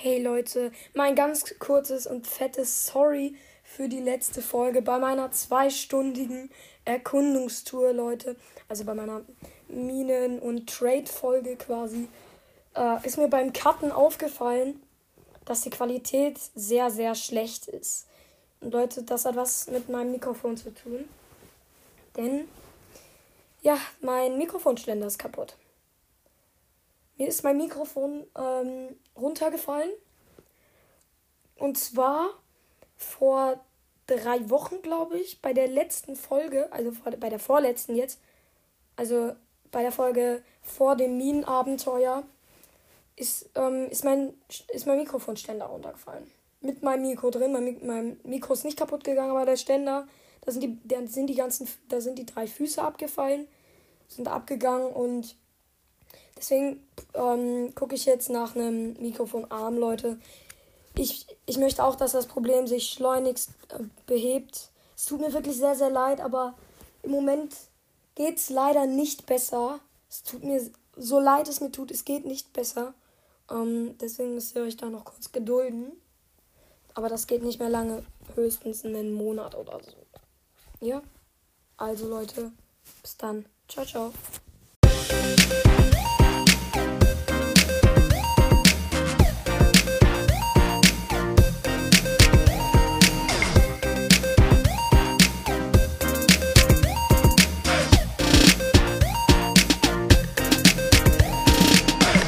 Hey Leute, mein ganz kurzes und fettes Sorry für die letzte Folge bei meiner zweistündigen Erkundungstour, Leute. Also bei meiner Minen- und Trade-Folge quasi. Äh, ist mir beim Cutten aufgefallen, dass die Qualität sehr, sehr schlecht ist. Und Leute, das hat was mit meinem Mikrofon zu tun. Denn, ja, mein Mikrofonständer ist kaputt. Mir ist mein Mikrofon ähm, runtergefallen. Und zwar vor drei Wochen, glaube ich, bei der letzten Folge, also bei der vorletzten jetzt, also bei der Folge vor dem Minenabenteuer, ist, ähm, ist, mein, ist mein Mikrofonständer runtergefallen. Mit meinem Mikro drin. Mein, mein Mikro ist nicht kaputt gegangen, aber der Ständer, da sind die, da sind die ganzen, da sind die drei Füße abgefallen, sind abgegangen und Deswegen ähm, gucke ich jetzt nach einem Mikrofonarm, Leute. Ich, ich möchte auch, dass das Problem sich schleunigst äh, behebt. Es tut mir wirklich sehr, sehr leid, aber im Moment geht es leider nicht besser. Es tut mir so leid, es mir tut, es geht nicht besser. Ähm, deswegen müsst ihr euch da noch kurz gedulden. Aber das geht nicht mehr lange, höchstens einen Monat oder so. Ja? Also Leute, bis dann. Ciao, ciao.